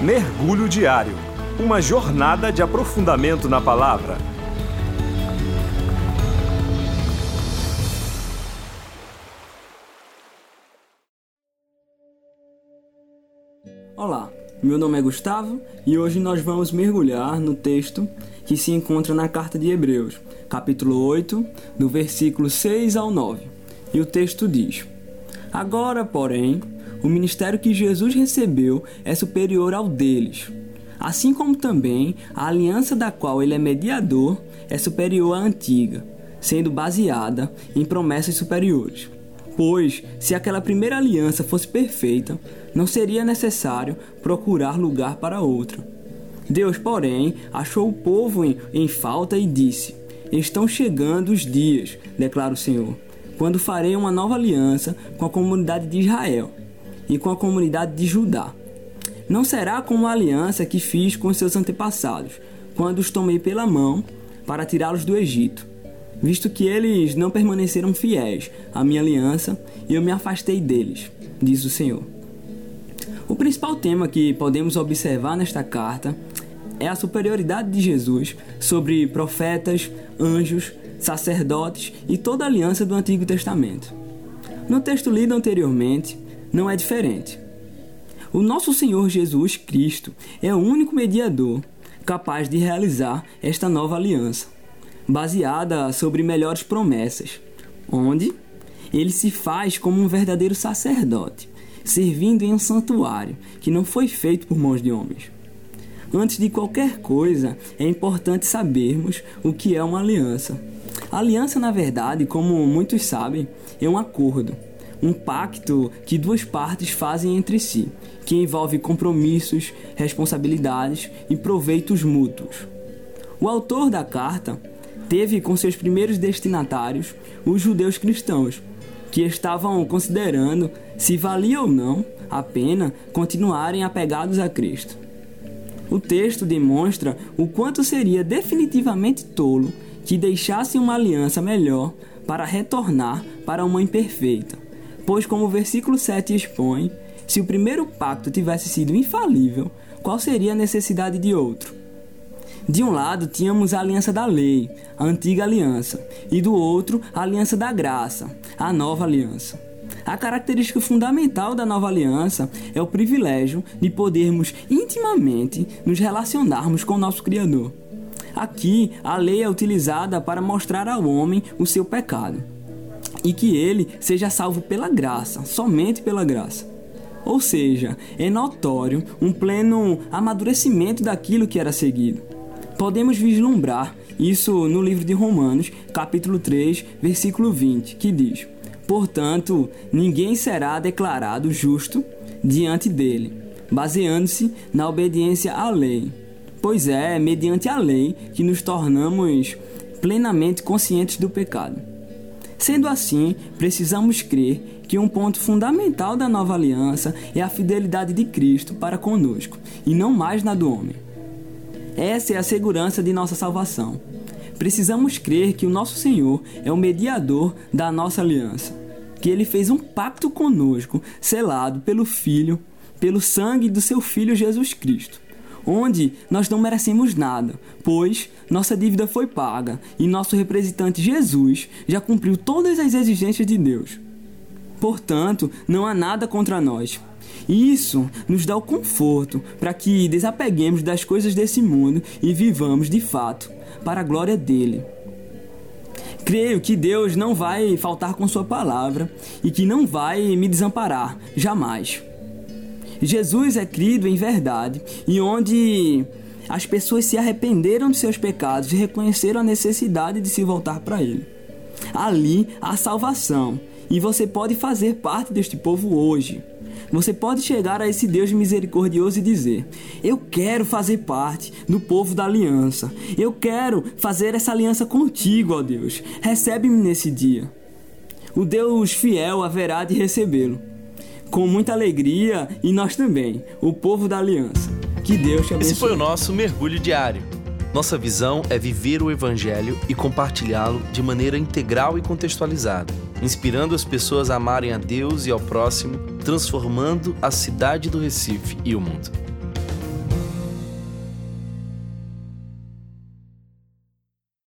Mergulho Diário Uma jornada de aprofundamento na palavra. Olá, meu nome é Gustavo e hoje nós vamos mergulhar no texto que se encontra na carta de Hebreus, capítulo 8, do versículo 6 ao 9. E o texto diz: Agora, porém, o ministério que Jesus recebeu é superior ao deles. Assim como também a aliança da qual ele é mediador é superior à antiga, sendo baseada em promessas superiores. Pois, se aquela primeira aliança fosse perfeita, não seria necessário procurar lugar para outra. Deus, porém, achou o povo em, em falta e disse: Estão chegando os dias, declara o Senhor, quando farei uma nova aliança com a comunidade de Israel e com a comunidade de Judá. Não será como a aliança que fiz com seus antepassados, quando os tomei pela mão para tirá-los do Egito, visto que eles não permaneceram fiéis à minha aliança e eu me afastei deles, diz o Senhor. O principal tema que podemos observar nesta carta é a superioridade de Jesus sobre profetas, anjos, sacerdotes e toda a aliança do Antigo Testamento. No texto lido anteriormente, não é diferente. O nosso Senhor Jesus Cristo é o único mediador capaz de realizar esta nova aliança, baseada sobre melhores promessas, onde ele se faz como um verdadeiro sacerdote, servindo em um santuário que não foi feito por mãos de homens. Antes de qualquer coisa, é importante sabermos o que é uma aliança. A aliança, na verdade, como muitos sabem, é um acordo um pacto que duas partes fazem entre si, que envolve compromissos, responsabilidades e proveitos mútuos. O autor da carta teve com seus primeiros destinatários os judeus cristãos, que estavam considerando se valia ou não a pena continuarem apegados a Cristo. O texto demonstra o quanto seria definitivamente tolo que deixassem uma aliança melhor para retornar para uma imperfeita Pois, como o versículo 7 expõe, se o primeiro pacto tivesse sido infalível, qual seria a necessidade de outro? De um lado tínhamos a aliança da lei, a antiga aliança, e do outro a aliança da graça, a nova aliança. A característica fundamental da nova aliança é o privilégio de podermos intimamente nos relacionarmos com o nosso Criador. Aqui, a lei é utilizada para mostrar ao homem o seu pecado e que ele seja salvo pela graça, somente pela graça. Ou seja, é notório um pleno amadurecimento daquilo que era seguido. Podemos vislumbrar isso no livro de Romanos, capítulo 3, versículo 20, que diz: Portanto, ninguém será declarado justo diante dele, baseando-se na obediência à lei. Pois é mediante a lei que nos tornamos plenamente conscientes do pecado. Sendo assim, precisamos crer que um ponto fundamental da nova aliança é a fidelidade de Cristo para conosco, e não mais na do homem. Essa é a segurança de nossa salvação. Precisamos crer que o nosso Senhor é o mediador da nossa aliança, que ele fez um pacto conosco, selado pelo Filho, pelo sangue do seu Filho Jesus Cristo onde nós não merecemos nada, pois nossa dívida foi paga e nosso representante Jesus já cumpriu todas as exigências de Deus. Portanto, não há nada contra nós. Isso nos dá o conforto para que desapeguemos das coisas desse mundo e vivamos de fato para a glória dele. Creio que Deus não vai faltar com Sua palavra e que não vai me desamparar, jamais. Jesus é crido em verdade e onde as pessoas se arrependeram de seus pecados e reconheceram a necessidade de se voltar para Ele. Ali há salvação e você pode fazer parte deste povo hoje. Você pode chegar a esse Deus misericordioso e dizer: Eu quero fazer parte do povo da aliança. Eu quero fazer essa aliança contigo, ó Deus. Recebe-me nesse dia. O Deus fiel haverá de recebê-lo com muita alegria e nós também, o povo da aliança. Que Deus te abençoe. Esse foi o nosso mergulho diário. Nossa visão é viver o Evangelho e compartilhá-lo de maneira integral e contextualizada, inspirando as pessoas a amarem a Deus e ao próximo, transformando a cidade do Recife e o mundo.